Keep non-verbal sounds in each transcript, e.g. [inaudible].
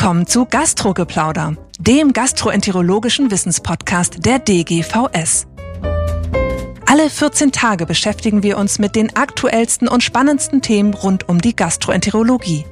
Willkommen zu Gastrogeplauder, dem gastroenterologischen Wissenspodcast der DGVS. Alle 14 Tage beschäftigen wir uns mit den aktuellsten und spannendsten Themen rund um die Gastroenterologie.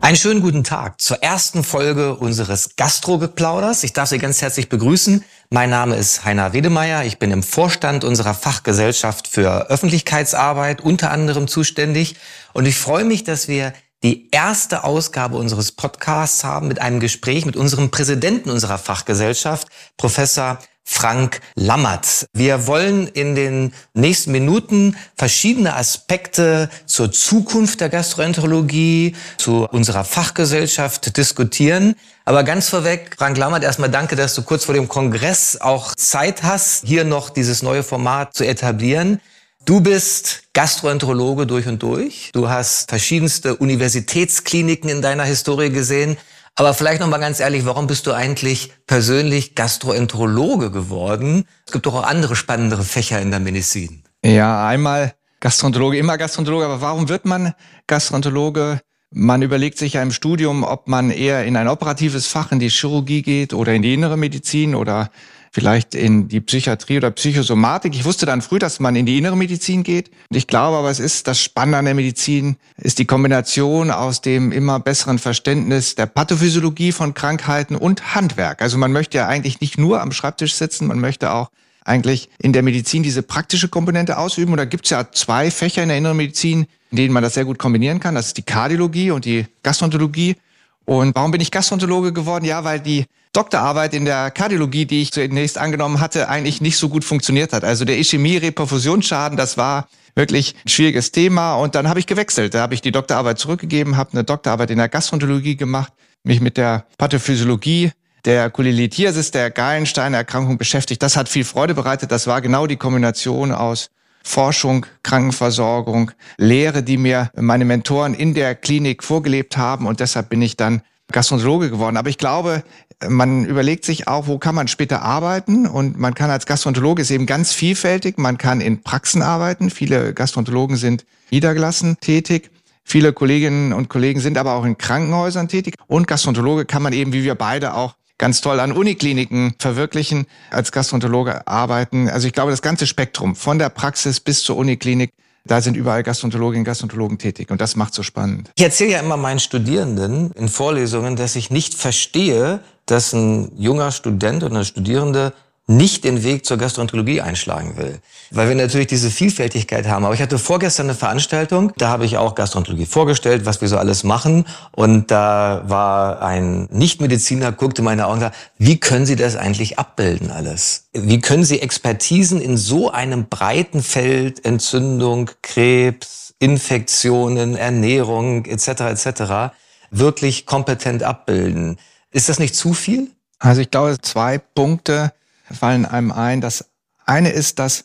Einen schönen guten Tag zur ersten Folge unseres Gastrogeplauders. Ich darf Sie ganz herzlich begrüßen. Mein Name ist Heiner Wedemeyer. Ich bin im Vorstand unserer Fachgesellschaft für Öffentlichkeitsarbeit unter anderem zuständig. Und ich freue mich, dass wir die erste Ausgabe unseres Podcasts haben mit einem Gespräch mit unserem Präsidenten unserer Fachgesellschaft, Professor Frank Lammert. Wir wollen in den nächsten Minuten verschiedene Aspekte zur Zukunft der Gastroenterologie, zu unserer Fachgesellschaft diskutieren. Aber ganz vorweg, Frank Lammert, erstmal danke, dass du kurz vor dem Kongress auch Zeit hast, hier noch dieses neue Format zu etablieren. Du bist Gastroenterologe durch und durch. Du hast verschiedenste Universitätskliniken in deiner Historie gesehen. Aber vielleicht noch mal ganz ehrlich, warum bist du eigentlich persönlich Gastroenterologe geworden? Es gibt doch auch andere spannendere Fächer in der Medizin. Ja, einmal Gastroenterologe, immer Gastroenterologe. Aber warum wird man Gastroenterologe? Man überlegt sich ja im Studium, ob man eher in ein operatives Fach, in die Chirurgie geht oder in die innere Medizin oder vielleicht in die Psychiatrie oder Psychosomatik. Ich wusste dann früh, dass man in die innere Medizin geht. Und ich glaube aber, es ist das Spannende an der Medizin, ist die Kombination aus dem immer besseren Verständnis der Pathophysiologie von Krankheiten und Handwerk. Also man möchte ja eigentlich nicht nur am Schreibtisch sitzen, man möchte auch eigentlich in der Medizin diese praktische Komponente ausüben. Und da gibt es ja zwei Fächer in der inneren Medizin, in denen man das sehr gut kombinieren kann. Das ist die Kardiologie und die Gastroenterologie. Und warum bin ich Gastroenterologe geworden? Ja, weil die Doktorarbeit in der Kardiologie, die ich zunächst angenommen hatte, eigentlich nicht so gut funktioniert hat. Also der Ischämie-Reperfusionsschaden, das war wirklich ein schwieriges Thema. Und dann habe ich gewechselt. Da habe ich die Doktorarbeit zurückgegeben, habe eine Doktorarbeit in der Gastroenterologie gemacht, mich mit der Pathophysiologie der Cholelithiasis, der Gallenstein-Erkrankung beschäftigt. Das hat viel Freude bereitet. Das war genau die Kombination aus Forschung, Krankenversorgung, Lehre, die mir meine Mentoren in der Klinik vorgelebt haben. Und deshalb bin ich dann Gastroenterologe geworden. Aber ich glaube, man überlegt sich auch, wo kann man später arbeiten? Und man kann als Gastroenterologe ist eben ganz vielfältig. Man kann in Praxen arbeiten. Viele Gastroenterologen sind niedergelassen tätig. Viele Kolleginnen und Kollegen sind aber auch in Krankenhäusern tätig. Und Gastroenterologe kann man eben, wie wir beide auch ganz toll an Unikliniken verwirklichen, als Gastroenterologe arbeiten. Also ich glaube, das ganze Spektrum von der Praxis bis zur Uniklinik, da sind überall Gastroenterologinnen und Gastroenterologen tätig und das macht so spannend. Ich erzähle ja immer meinen Studierenden in Vorlesungen, dass ich nicht verstehe, dass ein junger Student oder eine Studierende nicht den Weg zur Gastroenterologie einschlagen will. Weil wir natürlich diese Vielfältigkeit haben. Aber ich hatte vorgestern eine Veranstaltung, da habe ich auch Gastroenterologie vorgestellt, was wir so alles machen. Und da war ein Nichtmediziner, guckte meine Augen und sagte, wie können Sie das eigentlich abbilden alles? Wie können Sie Expertisen in so einem breiten Feld, Entzündung, Krebs, Infektionen, Ernährung etc. etc. wirklich kompetent abbilden? Ist das nicht zu viel? Also ich glaube, zwei Punkte fallen einem ein. Das eine ist, dass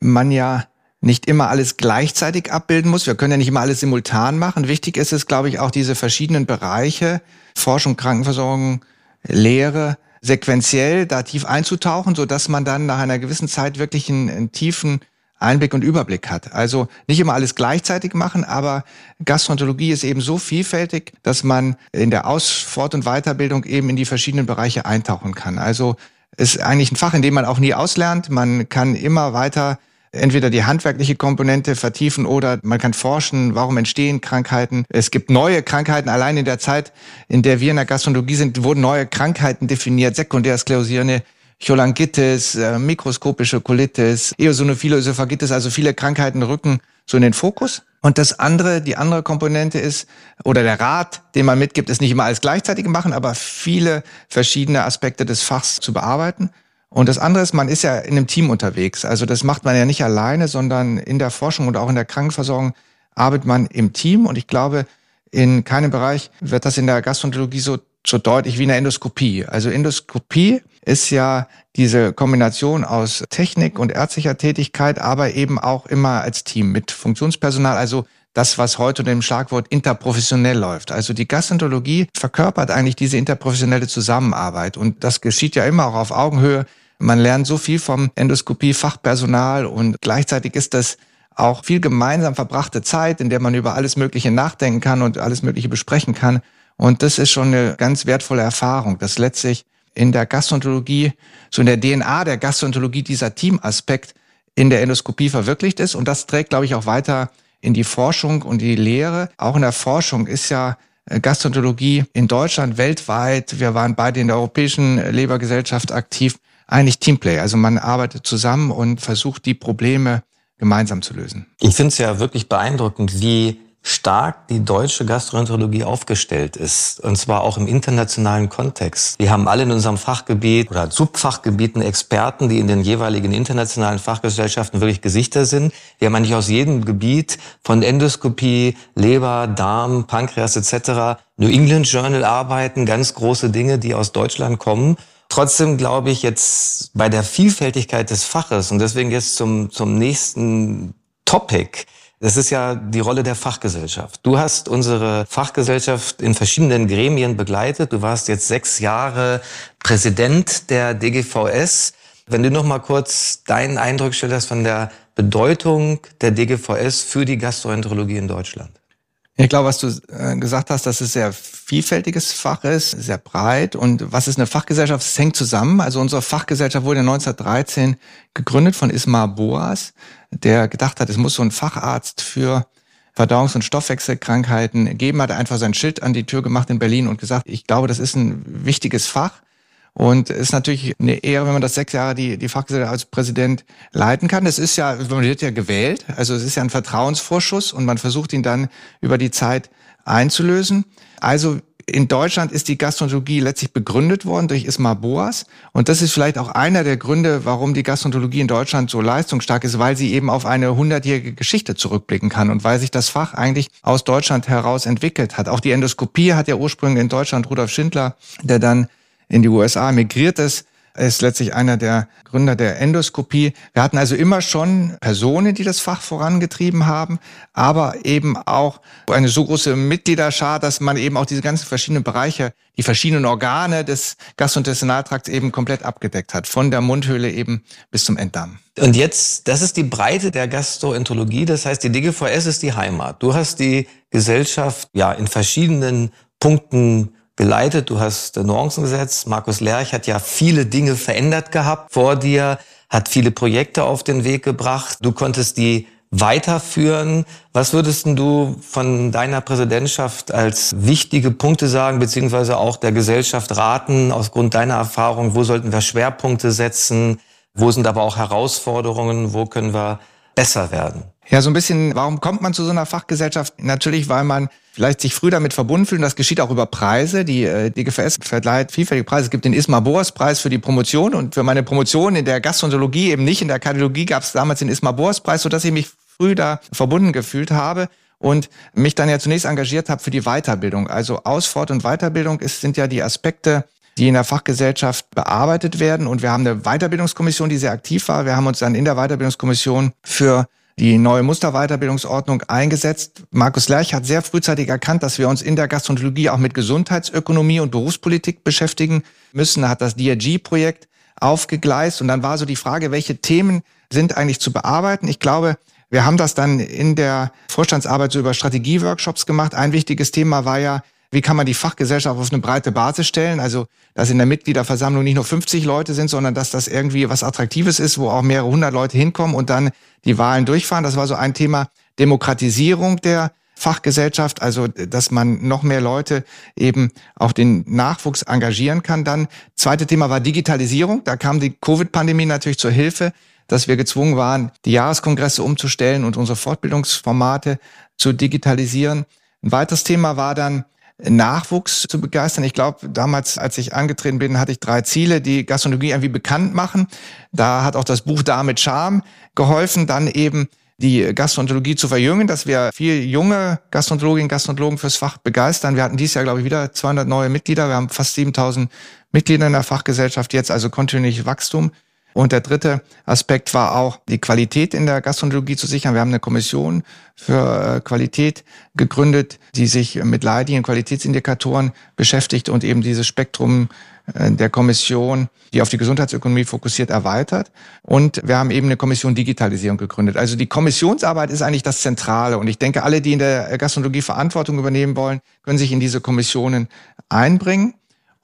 man ja nicht immer alles gleichzeitig abbilden muss. Wir können ja nicht immer alles simultan machen. Wichtig ist es, glaube ich, auch diese verschiedenen Bereiche, Forschung, Krankenversorgung, Lehre, sequenziell da tief einzutauchen, so dass man dann nach einer gewissen Zeit wirklich einen, einen tiefen Einblick und Überblick hat. Also nicht immer alles gleichzeitig machen, aber Gastroenterologie ist eben so vielfältig, dass man in der Aus-, Fort- und Weiterbildung eben in die verschiedenen Bereiche eintauchen kann. Also ist eigentlich ein Fach, in dem man auch nie auslernt. Man kann immer weiter entweder die handwerkliche Komponente vertiefen oder man kann forschen, warum entstehen Krankheiten. Es gibt neue Krankheiten. Allein in der Zeit, in der wir in der Gastronomie sind, wurden neue Krankheiten definiert. Sekundärsklerosierende Cholangitis, äh, mikroskopische Colitis, eosinophile Ösophagitis, also viele Krankheiten rücken so in den Fokus. Und das andere, die andere Komponente ist, oder der Rat, den man mitgibt, ist nicht immer alles gleichzeitig machen, aber viele verschiedene Aspekte des Fachs zu bearbeiten. Und das andere ist, man ist ja in einem Team unterwegs. Also das macht man ja nicht alleine, sondern in der Forschung und auch in der Krankenversorgung arbeitet man im Team. Und ich glaube, in keinem Bereich wird das in der Gastroenterologie so, so deutlich wie in der Endoskopie. Also Endoskopie ist ja diese Kombination aus Technik und ärztlicher Tätigkeit, aber eben auch immer als Team mit Funktionspersonal, also das, was heute unter dem Schlagwort interprofessionell läuft. Also die Gastroenterologie verkörpert eigentlich diese interprofessionelle Zusammenarbeit und das geschieht ja immer auch auf Augenhöhe. Man lernt so viel vom Endoskopie-Fachpersonal und gleichzeitig ist das auch viel gemeinsam verbrachte Zeit, in der man über alles Mögliche nachdenken kann und alles Mögliche besprechen kann. Und das ist schon eine ganz wertvolle Erfahrung, dass letztlich in der Gastroenterologie, so in der DNA der Gastroenterologie dieser Teamaspekt in der Endoskopie verwirklicht ist. Und das trägt, glaube ich, auch weiter in die Forschung und die Lehre. Auch in der Forschung ist ja äh, Gastroenterologie in Deutschland, weltweit, wir waren beide in der Europäischen Lebergesellschaft aktiv, eigentlich Teamplay. Also man arbeitet zusammen und versucht, die Probleme gemeinsam zu lösen. Ich finde es ja wirklich beeindruckend, wie stark die deutsche Gastroenterologie aufgestellt ist. Und zwar auch im internationalen Kontext. Wir haben alle in unserem Fachgebiet oder Subfachgebieten Experten, die in den jeweiligen internationalen Fachgesellschaften wirklich Gesichter sind. Wir haben eigentlich aus jedem Gebiet von Endoskopie, Leber, Darm, Pankreas etc. New England Journal arbeiten, ganz große Dinge, die aus Deutschland kommen. Trotzdem glaube ich jetzt bei der Vielfältigkeit des Faches und deswegen jetzt zum, zum nächsten Topic, das ist ja die Rolle der Fachgesellschaft. Du hast unsere Fachgesellschaft in verschiedenen Gremien begleitet. Du warst jetzt sechs Jahre Präsident der DGVS. Wenn du noch mal kurz deinen Eindruck schilderst von der Bedeutung der DGVS für die Gastroenterologie in Deutschland. Ich glaube, was du äh, gesagt hast, dass es sehr vielfältiges Fach ist, sehr breit. Und was ist eine Fachgesellschaft? Es hängt zusammen. Also unsere Fachgesellschaft wurde 1913 gegründet von Ismar Boas, der gedacht hat, es muss so ein Facharzt für Verdauungs- und Stoffwechselkrankheiten geben, hat einfach sein Schild an die Tür gemacht in Berlin und gesagt, ich glaube, das ist ein wichtiges Fach. Und es ist natürlich eine Ehre, wenn man das sechs Jahre die, die Fachgesellschaft als Präsident leiten kann. Es ist ja, man wird ja gewählt, also es ist ja ein Vertrauensvorschuss und man versucht ihn dann über die Zeit einzulösen. Also in Deutschland ist die Gastroenterologie letztlich begründet worden durch Ismar Boas. Und das ist vielleicht auch einer der Gründe, warum die Gastroenterologie in Deutschland so leistungsstark ist, weil sie eben auf eine hundertjährige Geschichte zurückblicken kann und weil sich das Fach eigentlich aus Deutschland heraus entwickelt hat. Auch die Endoskopie hat ja ursprünglich in Deutschland Rudolf Schindler, der dann in die USA migriert ist. Er ist letztlich einer der Gründer der Endoskopie. Wir hatten also immer schon Personen, die das Fach vorangetrieben haben, aber eben auch eine so große Mitgliederschar, dass man eben auch diese ganzen verschiedenen Bereiche, die verschiedenen Organe des Gastrointestinaltrakts eben komplett abgedeckt hat, von der Mundhöhle eben bis zum Enddarm. Und jetzt, das ist die Breite der Gastroenterologie, das heißt, die DGVS ist die Heimat. Du hast die Gesellschaft ja in verschiedenen Punkten geleitet. Du hast Nuancen gesetzt. Markus Lerch hat ja viele Dinge verändert gehabt vor dir, hat viele Projekte auf den Weg gebracht. Du konntest die weiterführen. Was würdest du von deiner Präsidentschaft als wichtige Punkte sagen, beziehungsweise auch der Gesellschaft raten, ausgrund deiner Erfahrung, wo sollten wir Schwerpunkte setzen? Wo sind aber auch Herausforderungen? Wo können wir besser werden? Ja, so ein bisschen, warum kommt man zu so einer Fachgesellschaft? Natürlich, weil man vielleicht sich früh damit verbunden fühlt. Und das geschieht auch über Preise. Die äh, DGVS verleiht vielfältige Preise. Es gibt den Ismar Boas Preis für die Promotion. Und für meine Promotion in der Gastroenterologie, eben nicht in der Kardiologie, gab es damals den Ismar Boas Preis, sodass ich mich früh da verbunden gefühlt habe und mich dann ja zunächst engagiert habe für die Weiterbildung. Also Ausfort- und Weiterbildung ist, sind ja die Aspekte, die in der Fachgesellschaft bearbeitet werden. Und wir haben eine Weiterbildungskommission, die sehr aktiv war. Wir haben uns dann in der Weiterbildungskommission für die neue Musterweiterbildungsordnung eingesetzt. Markus Lerch hat sehr frühzeitig erkannt, dass wir uns in der Gastroenterologie auch mit Gesundheitsökonomie und Berufspolitik beschäftigen müssen. Er hat das DRG-Projekt aufgegleist und dann war so die Frage, welche Themen sind eigentlich zu bearbeiten. Ich glaube, wir haben das dann in der Vorstandsarbeit so über Strategieworkshops gemacht. Ein wichtiges Thema war ja, wie kann man die Fachgesellschaft auf eine breite Basis stellen? Also, dass in der Mitgliederversammlung nicht nur 50 Leute sind, sondern dass das irgendwie was Attraktives ist, wo auch mehrere hundert Leute hinkommen und dann die Wahlen durchfahren. Das war so ein Thema Demokratisierung der Fachgesellschaft, also dass man noch mehr Leute eben auch den Nachwuchs engagieren kann. Dann zweite Thema war Digitalisierung. Da kam die Covid-Pandemie natürlich zur Hilfe, dass wir gezwungen waren, die Jahreskongresse umzustellen und unsere Fortbildungsformate zu digitalisieren. Ein weiteres Thema war dann Nachwuchs zu begeistern. Ich glaube, damals, als ich angetreten bin, hatte ich drei Ziele, die Gastronomie irgendwie bekannt machen. Da hat auch das Buch Da mit Charme geholfen, dann eben die Gastroenterologie zu verjüngen, dass wir viel junge Gastroenterologinnen und Gastroenterologen fürs Fach begeistern. Wir hatten dieses Jahr, glaube ich, wieder 200 neue Mitglieder. Wir haben fast 7000 Mitglieder in der Fachgesellschaft jetzt, also kontinuierlich Wachstum. Und der dritte Aspekt war auch, die Qualität in der Gastroenterologie zu sichern. Wir haben eine Kommission für äh, Qualität gegründet, die sich mit Leitlinien, Qualitätsindikatoren beschäftigt und eben dieses Spektrum äh, der Kommission, die auf die Gesundheitsökonomie fokussiert, erweitert. Und wir haben eben eine Kommission Digitalisierung gegründet. Also die Kommissionsarbeit ist eigentlich das Zentrale. Und ich denke, alle, die in der Gastronomie Verantwortung übernehmen wollen, können sich in diese Kommissionen einbringen.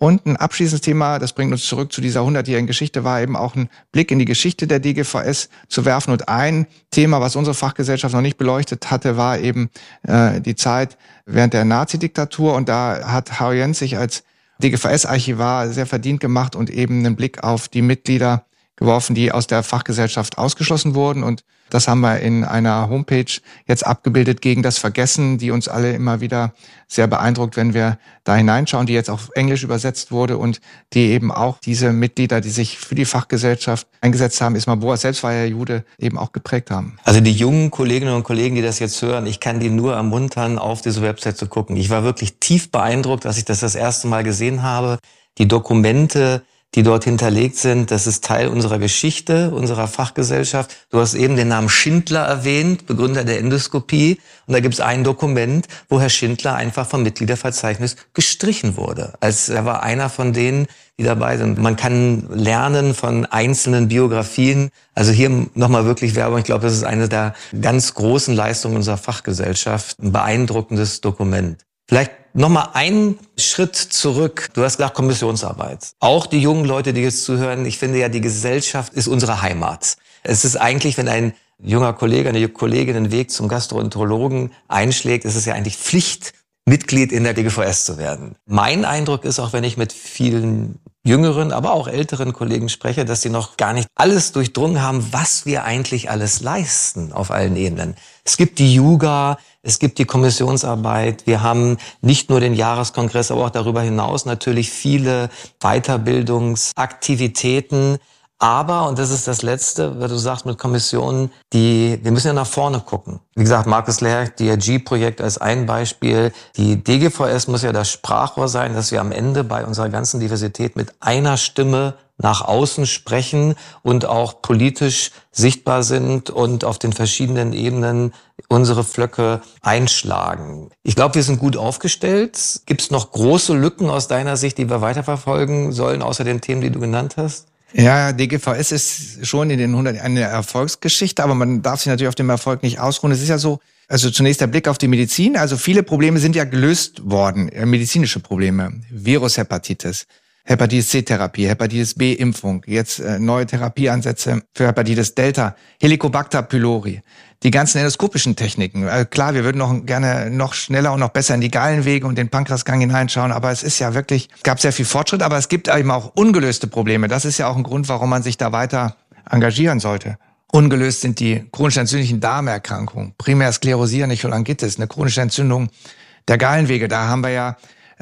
Und ein abschließendes Thema, das bringt uns zurück zu dieser 100-jährigen Geschichte, war eben auch ein Blick in die Geschichte der DGVS zu werfen. Und ein Thema, was unsere Fachgesellschaft noch nicht beleuchtet hatte, war eben äh, die Zeit während der Nazi-Diktatur. Und da hat Harry Jens sich als DGVS-Archivar sehr verdient gemacht und eben einen Blick auf die Mitglieder geworfen, die aus der Fachgesellschaft ausgeschlossen wurden. Und das haben wir in einer Homepage jetzt abgebildet gegen das Vergessen, die uns alle immer wieder sehr beeindruckt, wenn wir da hineinschauen, die jetzt auf Englisch übersetzt wurde und die eben auch diese Mitglieder, die sich für die Fachgesellschaft eingesetzt haben, Ismar Boas selbst war ja Jude, eben auch geprägt haben. Also die jungen Kolleginnen und Kollegen, die das jetzt hören, ich kann die nur ermuntern, auf diese Website zu gucken. Ich war wirklich tief beeindruckt, als ich das das erste Mal gesehen habe. Die Dokumente, die dort hinterlegt sind. Das ist Teil unserer Geschichte, unserer Fachgesellschaft. Du hast eben den Namen Schindler erwähnt, Begründer der Endoskopie. Und da gibt es ein Dokument, wo Herr Schindler einfach vom Mitgliederverzeichnis gestrichen wurde. Als er war einer von denen, die dabei sind. Man kann lernen von einzelnen Biografien. Also hier nochmal wirklich Werbung. Ich glaube, das ist eine der ganz großen Leistungen unserer Fachgesellschaft. Ein beeindruckendes Dokument. Vielleicht Nochmal einen Schritt zurück. Du hast gesagt Kommissionsarbeit. Auch die jungen Leute, die jetzt zuhören, ich finde ja, die Gesellschaft ist unsere Heimat. Es ist eigentlich, wenn ein junger Kollege, eine Kollegin den Weg zum Gastroenterologen einschlägt, ist es ja eigentlich Pflicht, Mitglied in der DGVS zu werden. Mein Eindruck ist, auch wenn ich mit vielen jüngeren, aber auch älteren Kollegen spreche, dass sie noch gar nicht alles durchdrungen haben, was wir eigentlich alles leisten auf allen Ebenen. Es gibt die Yuga, es gibt die Kommissionsarbeit. Wir haben nicht nur den Jahreskongress, aber auch darüber hinaus natürlich viele Weiterbildungsaktivitäten. Aber, und das ist das Letzte, was du sagst mit Kommissionen, die, wir müssen ja nach vorne gucken. Wie gesagt, Markus Lehr, DRG-Projekt als ein Beispiel. Die DGVS muss ja das Sprachrohr sein, dass wir am Ende bei unserer ganzen Diversität mit einer Stimme nach außen sprechen und auch politisch sichtbar sind und auf den verschiedenen Ebenen unsere Flöcke einschlagen. Ich glaube, wir sind gut aufgestellt. Gibt es noch große Lücken aus deiner Sicht, die wir weiterverfolgen sollen, außer den Themen, die du genannt hast? Ja, DGVS ist schon in den 100 eine Erfolgsgeschichte, aber man darf sich natürlich auf dem Erfolg nicht ausruhen. Es ist ja so, also zunächst der Blick auf die Medizin. Also viele Probleme sind ja gelöst worden, äh, medizinische Probleme, Virushepatitis, Hepatitis C-Therapie, Hepatitis B-Impfung, jetzt äh, neue Therapieansätze für Hepatitis Delta, Helicobacter pylori, die ganzen endoskopischen Techniken. Äh, klar, wir würden noch gerne noch schneller und noch besser in die Gallenwege und den Pankreasgang hineinschauen, aber es ist ja wirklich, gab sehr viel Fortschritt, aber es gibt eben auch ungelöste Probleme. Das ist ja auch ein Grund, warum man sich da weiter engagieren sollte. Ungelöst sind die chronisch entzündlichen Darmerkrankungen, primär sklerosierende Cholangitis, eine chronische Entzündung der Gallenwege. Da haben wir ja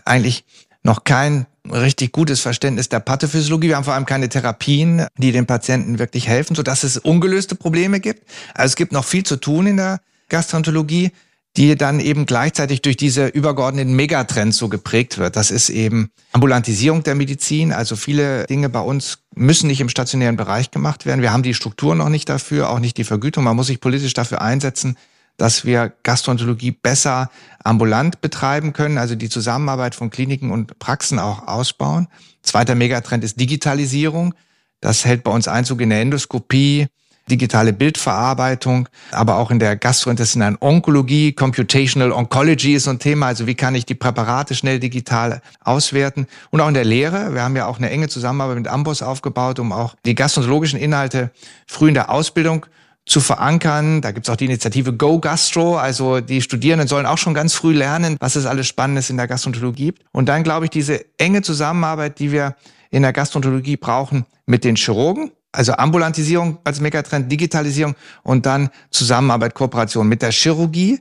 eigentlich noch kein richtig gutes Verständnis der Pathophysiologie. Wir haben vor allem keine Therapien, die den Patienten wirklich helfen, sodass es ungelöste Probleme gibt. Also es gibt noch viel zu tun in der Gastroenterologie, die dann eben gleichzeitig durch diese übergeordneten Megatrends so geprägt wird. Das ist eben Ambulantisierung der Medizin. Also viele Dinge bei uns müssen nicht im stationären Bereich gemacht werden. Wir haben die Struktur noch nicht dafür, auch nicht die Vergütung. Man muss sich politisch dafür einsetzen, dass wir Gastroenterologie besser ambulant betreiben können, also die Zusammenarbeit von Kliniken und Praxen auch ausbauen. Zweiter Megatrend ist Digitalisierung. Das hält bei uns Einzug in der Endoskopie, digitale Bildverarbeitung, aber auch in der gastrointestinalen Onkologie, Computational Oncology ist so ein Thema, also wie kann ich die Präparate schnell digital auswerten und auch in der Lehre. Wir haben ja auch eine enge Zusammenarbeit mit Ambos aufgebaut, um auch die gastroenterologischen Inhalte früh in der Ausbildung zu verankern. Da gibt's auch die Initiative Go Gastro. Also die Studierenden sollen auch schon ganz früh lernen, was es alles Spannendes in der Gastroenterologie gibt. Und dann glaube ich, diese enge Zusammenarbeit, die wir in der Gastroenterologie brauchen mit den Chirurgen, also Ambulantisierung als Megatrend, Digitalisierung und dann Zusammenarbeit, Kooperation mit der Chirurgie,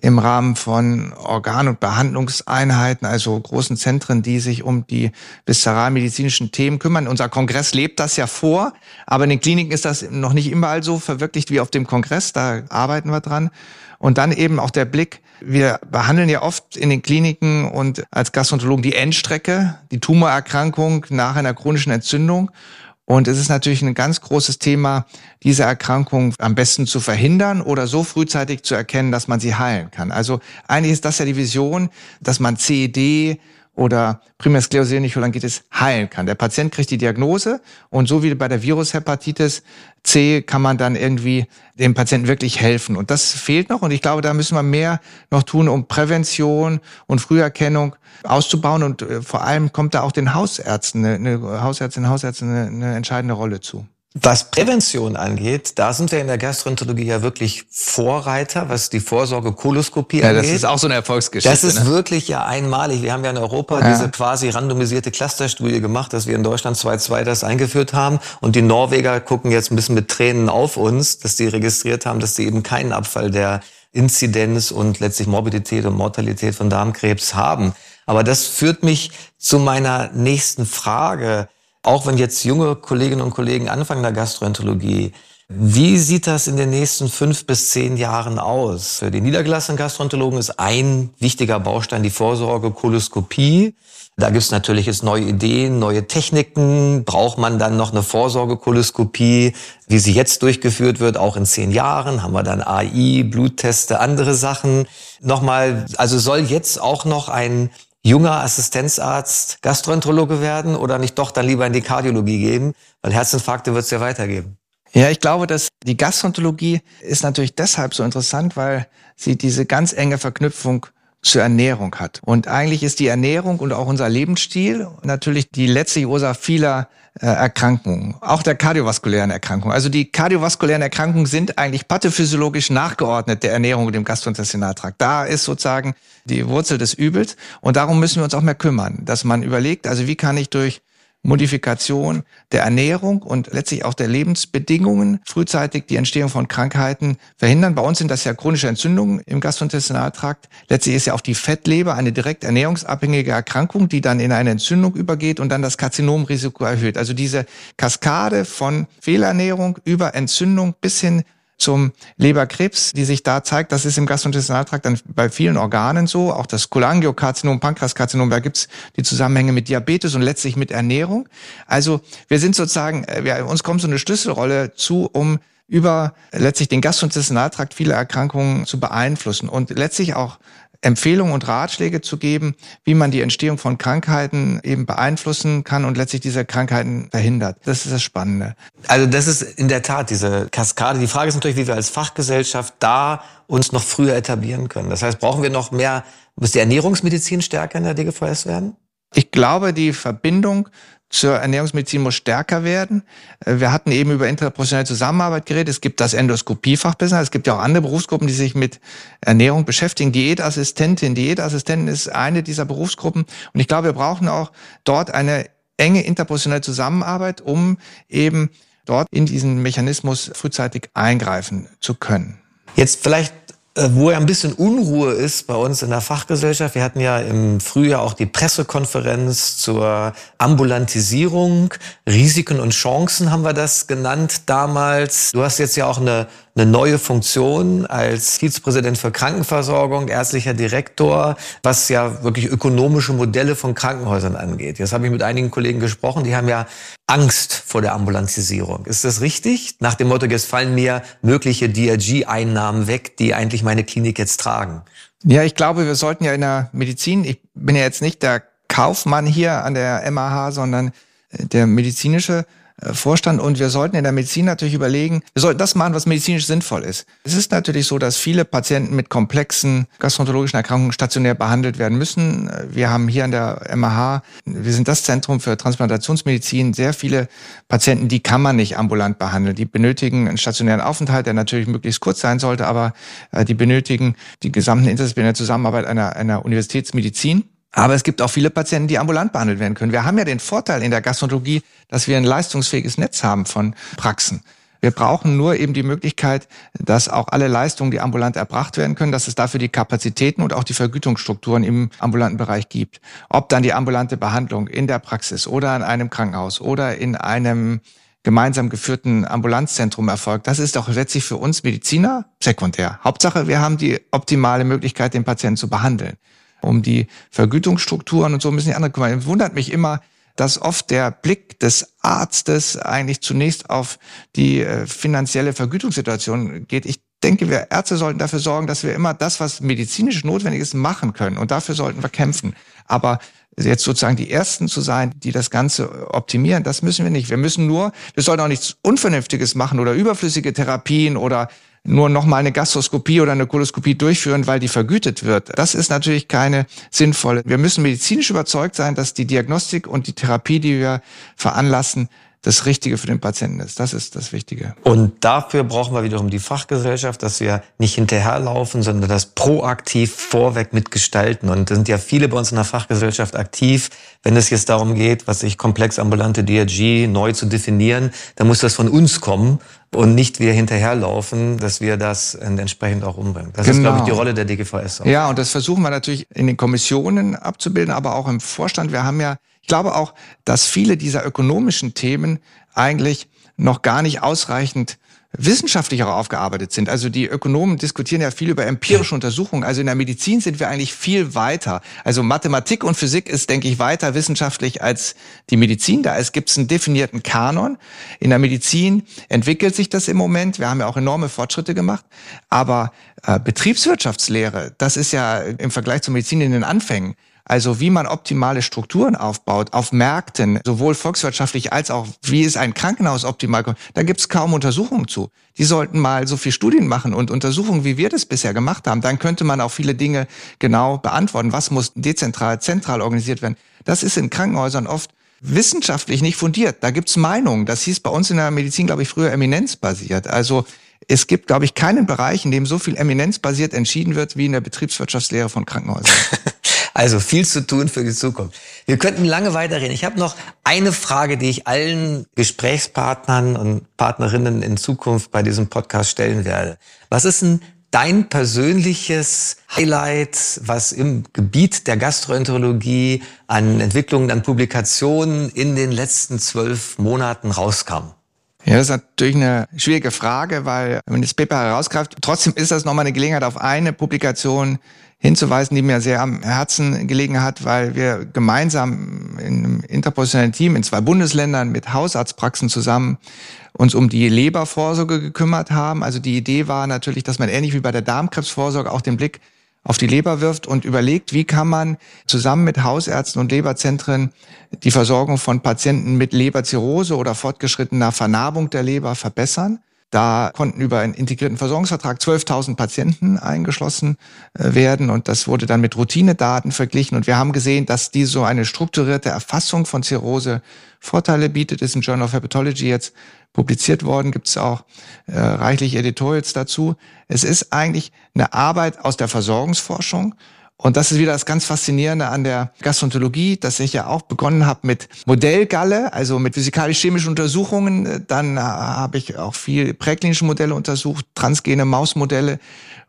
im Rahmen von Organ- und Behandlungseinheiten, also großen Zentren, die sich um die viszeralmedizinischen Themen kümmern. Unser Kongress lebt das ja vor, aber in den Kliniken ist das noch nicht immer so verwirklicht wie auf dem Kongress. Da arbeiten wir dran. Und dann eben auch der Blick, wir behandeln ja oft in den Kliniken und als Gastroenterologen die Endstrecke, die Tumorerkrankung nach einer chronischen Entzündung. Und es ist natürlich ein ganz großes Thema, diese Erkrankung am besten zu verhindern oder so frühzeitig zu erkennen, dass man sie heilen kann. Also eigentlich ist das ja die Vision, dass man CED oder primär sklerosierende Cholangitis heilen kann. Der Patient kriegt die Diagnose und so wie bei der Virushepatitis C kann man dann irgendwie dem Patienten wirklich helfen. Und das fehlt noch und ich glaube, da müssen wir mehr noch tun, um Prävention und Früherkennung auszubauen und äh, vor allem kommt da auch den Hausärzten, eine, eine Hausärztin, Hausärztin eine entscheidende Rolle zu. Was Prävention angeht, da sind wir in der Gastroenterologie ja wirklich Vorreiter, was die Vorsorge Koloskopie ja, angeht. Das ist auch so eine Erfolgsgeschichte. Das ist ne? wirklich ja einmalig. Wir haben ja in Europa ja. diese quasi randomisierte Clusterstudie gemacht, dass wir in Deutschland 2.2 das eingeführt haben. Und die Norweger gucken jetzt ein bisschen mit Tränen auf uns, dass die registriert haben, dass sie eben keinen Abfall der Inzidenz und letztlich Morbidität und Mortalität von Darmkrebs haben. Aber das führt mich zu meiner nächsten Frage auch wenn jetzt junge Kolleginnen und Kollegen anfangen der Gastroenterologie, wie sieht das in den nächsten fünf bis zehn Jahren aus? Für die niedergelassenen Gastroenterologen ist ein wichtiger Baustein die Vorsorge Koloskopie. Da gibt es natürlich jetzt neue Ideen, neue Techniken. Braucht man dann noch eine Vorsorgekoloskopie, wie sie jetzt durchgeführt wird, auch in zehn Jahren? Haben wir dann AI, Blutteste, andere Sachen? Nochmal, also soll jetzt auch noch ein junger Assistenzarzt Gastroenterologe werden oder nicht doch dann lieber in die Kardiologie gehen? Weil Herzinfarkte wird es ja weitergeben. Ja, ich glaube, dass die Gastroenterologie ist natürlich deshalb so interessant, weil sie diese ganz enge Verknüpfung zur Ernährung hat. Und eigentlich ist die Ernährung und auch unser Lebensstil natürlich die letzte Ursache vieler äh, Erkrankungen, auch der kardiovaskulären Erkrankungen. Also die kardiovaskulären Erkrankungen sind eigentlich pathophysiologisch nachgeordnet der Ernährung und dem Gastrointestinaltrakt. Da ist sozusagen die Wurzel des Übels und darum müssen wir uns auch mehr kümmern, dass man überlegt, also wie kann ich durch Modifikation der Ernährung und letztlich auch der Lebensbedingungen frühzeitig die Entstehung von Krankheiten verhindern. Bei uns sind das ja chronische Entzündungen im Gastrointestinaltrakt. Letztlich ist ja auch die Fettleber eine direkt ernährungsabhängige Erkrankung, die dann in eine Entzündung übergeht und dann das Karzinomrisiko erhöht. Also diese Kaskade von Fehlernährung über Entzündung bis hin zum Leberkrebs, die sich da zeigt. Das ist im Gastrointestinaltrakt dann bei vielen Organen so. Auch das Cholangiokarzinom, Pankreaskarzinom, da gibt's die Zusammenhänge mit Diabetes und letztlich mit Ernährung. Also wir sind sozusagen, äh, wir, uns kommt so eine Schlüsselrolle zu, um über letztlich den Gastrointestinaltrakt viele Erkrankungen zu beeinflussen und letztlich auch Empfehlungen und Ratschläge zu geben, wie man die Entstehung von Krankheiten eben beeinflussen kann und letztlich diese Krankheiten verhindert. Das ist das Spannende. Also das ist in der Tat diese Kaskade. Die Frage ist natürlich, wie wir als Fachgesellschaft da uns noch früher etablieren können. Das heißt, brauchen wir noch mehr, muss die Ernährungsmedizin stärker in der DGVS werden? Ich glaube, die Verbindung zur Ernährungsmedizin muss stärker werden. Äh, wir hatten eben über interprofessionelle Zusammenarbeit geredet. Es gibt das Endoskopiefachbusiness. Es gibt ja auch andere Berufsgruppen, die sich mit Ernährung beschäftigen. Diätassistentin, Diätassistentin ist eine dieser Berufsgruppen. Und ich glaube, wir brauchen auch dort eine enge interprofessionelle Zusammenarbeit, um eben dort in diesen Mechanismus frühzeitig eingreifen zu können. Jetzt vielleicht wo ja ein bisschen Unruhe ist bei uns in der Fachgesellschaft. Wir hatten ja im Frühjahr auch die Pressekonferenz zur Ambulantisierung. Risiken und Chancen haben wir das genannt damals. Du hast jetzt ja auch eine eine neue Funktion als Vizepräsident für Krankenversorgung, ärztlicher Direktor, was ja wirklich ökonomische Modelle von Krankenhäusern angeht. Jetzt habe ich mit einigen Kollegen gesprochen, die haben ja Angst vor der Ambulantisierung. Ist das richtig? Nach dem Motto, jetzt fallen mir mögliche DRG-Einnahmen weg, die eigentlich meine Klinik jetzt tragen. Ja, ich glaube, wir sollten ja in der Medizin, ich bin ja jetzt nicht der Kaufmann hier an der MAH, sondern der medizinische äh, Vorstand und wir sollten in der Medizin natürlich überlegen, wir sollten das machen, was medizinisch sinnvoll ist. Es ist natürlich so, dass viele Patienten mit komplexen gastroenterologischen Erkrankungen stationär behandelt werden müssen. Wir haben hier an der MAH, wir sind das Zentrum für Transplantationsmedizin, sehr viele Patienten, die kann man nicht ambulant behandeln. Die benötigen einen stationären Aufenthalt, der natürlich möglichst kurz sein sollte, aber äh, die benötigen die gesamte interdisziplinäre Zusammenarbeit einer, einer Universitätsmedizin. Aber es gibt auch viele Patienten, die ambulant behandelt werden können. Wir haben ja den Vorteil in der Gastroenterologie, dass wir ein leistungsfähiges Netz haben von Praxen. Wir brauchen nur eben die Möglichkeit, dass auch alle Leistungen, die ambulant erbracht werden können, dass es dafür die Kapazitäten und auch die Vergütungsstrukturen im ambulanten Bereich gibt. Ob dann die ambulante Behandlung in der Praxis oder in einem Krankenhaus oder in einem gemeinsam geführten Ambulanzzentrum erfolgt, das ist auch letztlich für uns Mediziner sekundär. Hauptsache, wir haben die optimale Möglichkeit, den Patienten zu behandeln um die Vergütungsstrukturen und so müssen die anderen kümmern. Wundert mich immer, dass oft der Blick des Arztes eigentlich zunächst auf die äh, finanzielle Vergütungssituation geht. Ich denke, wir Ärzte sollten dafür sorgen, dass wir immer das, was medizinisch notwendig ist, machen können. Und dafür sollten wir kämpfen. Aber jetzt sozusagen die Ersten zu sein, die das Ganze optimieren, das müssen wir nicht. Wir müssen nur, wir sollten auch nichts Unvernünftiges machen oder überflüssige Therapien oder nur nochmal eine Gastroskopie oder eine Koloskopie durchführen, weil die vergütet wird. Das ist natürlich keine sinnvolle. Wir müssen medizinisch überzeugt sein, dass die Diagnostik und die Therapie, die wir veranlassen, das Richtige für den Patienten ist. Das ist das Wichtige. Und dafür brauchen wir wiederum die Fachgesellschaft, dass wir nicht hinterherlaufen, sondern das proaktiv vorweg mitgestalten. Und sind ja viele bei uns in der Fachgesellschaft aktiv. Wenn es jetzt darum geht, was sich komplex ambulante DRG neu zu definieren, dann muss das von uns kommen und nicht wir hinterherlaufen, dass wir das entsprechend auch umbringen. Das genau. ist, glaube ich, die Rolle der DGVS. Auch. Ja, und das versuchen wir natürlich in den Kommissionen abzubilden, aber auch im Vorstand. Wir haben ja ich glaube auch, dass viele dieser ökonomischen Themen eigentlich noch gar nicht ausreichend wissenschaftlich auch aufgearbeitet sind. Also die Ökonomen diskutieren ja viel über empirische Untersuchungen. Also in der Medizin sind wir eigentlich viel weiter. Also Mathematik und Physik ist, denke ich, weiter wissenschaftlich als die Medizin. Da es gibt einen definierten Kanon. In der Medizin entwickelt sich das im Moment. Wir haben ja auch enorme Fortschritte gemacht. Aber äh, Betriebswirtschaftslehre, das ist ja im Vergleich zur Medizin in den Anfängen also wie man optimale Strukturen aufbaut auf Märkten, sowohl volkswirtschaftlich als auch wie ist ein Krankenhaus optimal. Da gibt's kaum Untersuchungen zu. Die sollten mal so viel Studien machen und Untersuchungen, wie wir das bisher gemacht haben. Dann könnte man auch viele Dinge genau beantworten. Was muss dezentral, zentral organisiert werden? Das ist in Krankenhäusern oft wissenschaftlich nicht fundiert. Da gibt's Meinungen. Das hieß bei uns in der Medizin, glaube ich, früher eminenzbasiert. Also es gibt, glaube ich, keinen Bereich, in dem so viel eminenzbasiert entschieden wird wie in der Betriebswirtschaftslehre von Krankenhäusern. [laughs] Also viel zu tun für die Zukunft. Wir könnten lange weiterreden. Ich habe noch eine Frage, die ich allen Gesprächspartnern und Partnerinnen in Zukunft bei diesem Podcast stellen werde. Was ist denn dein persönliches Highlight, was im Gebiet der Gastroenterologie an Entwicklungen, an Publikationen in den letzten zwölf Monaten rauskam? Ja, das ist natürlich eine schwierige Frage, weil wenn das Paper herausgreift, trotzdem ist das nochmal eine Gelegenheit auf eine Publikation hinzuweisen, die mir sehr am Herzen gelegen hat, weil wir gemeinsam in einem interprofessionellen Team in zwei Bundesländern mit Hausarztpraxen zusammen uns um die Lebervorsorge gekümmert haben. Also die Idee war natürlich, dass man ähnlich wie bei der Darmkrebsvorsorge auch den Blick auf die Leber wirft und überlegt, wie kann man zusammen mit Hausärzten und Leberzentren die Versorgung von Patienten mit Leberzirrhose oder fortgeschrittener Vernarbung der Leber verbessern. Da konnten über einen integrierten Versorgungsvertrag 12.000 Patienten eingeschlossen äh, werden und das wurde dann mit Routinedaten verglichen und wir haben gesehen, dass die so eine strukturierte Erfassung von Zirrhose Vorteile bietet. Ist im Journal of Hepatology jetzt publiziert worden, gibt es auch äh, reichlich Editorials dazu. Es ist eigentlich eine Arbeit aus der Versorgungsforschung und das ist wieder das ganz Faszinierende an der Gastroenterologie, dass ich ja auch begonnen habe mit Modellgalle, also mit physikalisch-chemischen Untersuchungen. Dann äh, habe ich auch viel präklinische Modelle untersucht, transgene Mausmodelle.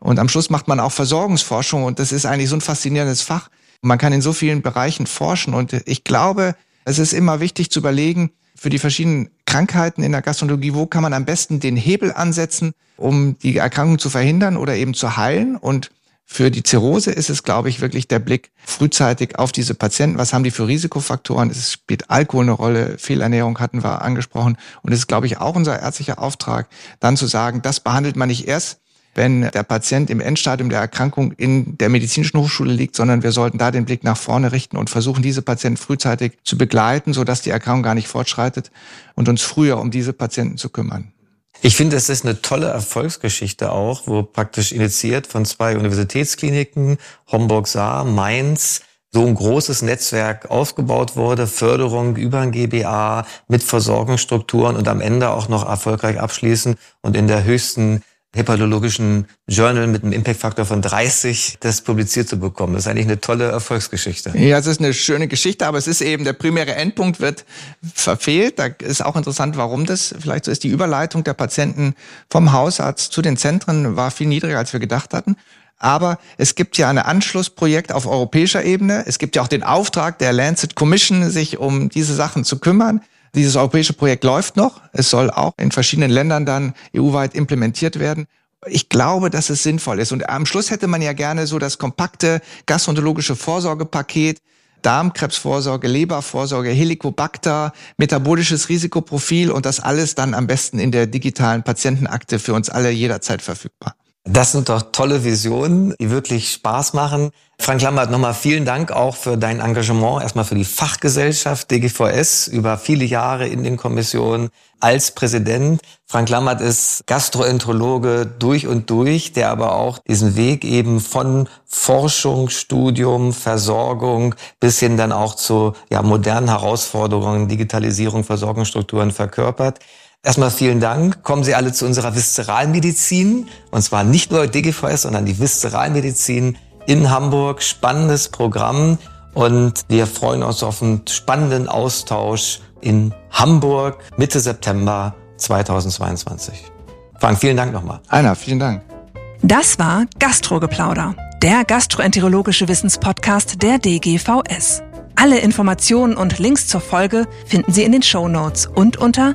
Und am Schluss macht man auch Versorgungsforschung. Und das ist eigentlich so ein faszinierendes Fach. Man kann in so vielen Bereichen forschen. Und ich glaube, es ist immer wichtig zu überlegen, für die verschiedenen Krankheiten in der Gastroenterologie, wo kann man am besten den Hebel ansetzen, um die Erkrankung zu verhindern oder eben zu heilen. Und für die Zirrhose ist es, glaube ich, wirklich der Blick frühzeitig auf diese Patienten. Was haben die für Risikofaktoren? Es spielt Alkohol eine Rolle, Fehlernährung hatten wir angesprochen. Und es ist, glaube ich, auch unser ärztlicher Auftrag, dann zu sagen, das behandelt man nicht erst, wenn der Patient im Endstadium der Erkrankung in der medizinischen Hochschule liegt, sondern wir sollten da den Blick nach vorne richten und versuchen, diese Patienten frühzeitig zu begleiten, sodass die Erkrankung gar nicht fortschreitet und uns früher um diese Patienten zu kümmern. Ich finde, es ist eine tolle Erfolgsgeschichte auch, wo praktisch initiiert von zwei Universitätskliniken, Homburg-Saar, Mainz, so ein großes Netzwerk aufgebaut wurde, Förderung über ein GBA mit Versorgungsstrukturen und am Ende auch noch erfolgreich abschließen und in der höchsten hepatologischen Journal mit einem Impact-Faktor von 30 das publiziert zu bekommen. Das ist eigentlich eine tolle Erfolgsgeschichte. Ja, es ist eine schöne Geschichte, aber es ist eben, der primäre Endpunkt wird verfehlt. Da ist auch interessant, warum das vielleicht so ist. Die Überleitung der Patienten vom Hausarzt zu den Zentren war viel niedriger, als wir gedacht hatten. Aber es gibt ja ein Anschlussprojekt auf europäischer Ebene. Es gibt ja auch den Auftrag der Lancet Commission, sich um diese Sachen zu kümmern. Dieses europäische Projekt läuft noch. Es soll auch in verschiedenen Ländern dann EU-weit implementiert werden. Ich glaube, dass es sinnvoll ist. Und am Schluss hätte man ja gerne so das kompakte gastroenterologische Vorsorgepaket, Darmkrebsvorsorge, Lebervorsorge, Helicobacter, metabolisches Risikoprofil und das alles dann am besten in der digitalen Patientenakte für uns alle jederzeit verfügbar. Das sind doch tolle Visionen, die wirklich Spaß machen. Frank Lammert, nochmal vielen Dank auch für dein Engagement, erstmal für die Fachgesellschaft DGVS über viele Jahre in den Kommissionen als Präsident. Frank Lammert ist Gastroenterologe durch und durch, der aber auch diesen Weg eben von Forschung, Studium, Versorgung bis hin dann auch zu ja, modernen Herausforderungen, Digitalisierung, Versorgungsstrukturen verkörpert. Erstmal vielen Dank. Kommen Sie alle zu unserer Viszeralmedizin. Und zwar nicht nur DGVS, sondern die Viszeralmedizin in Hamburg. Spannendes Programm und wir freuen uns auf einen spannenden Austausch in Hamburg Mitte September 2022. Frank, vielen Dank nochmal. Einer, vielen Dank. Das war Gastrogeplauder, der gastroenterologische Wissenspodcast der DGVS. Alle Informationen und Links zur Folge finden Sie in den Show Notes und unter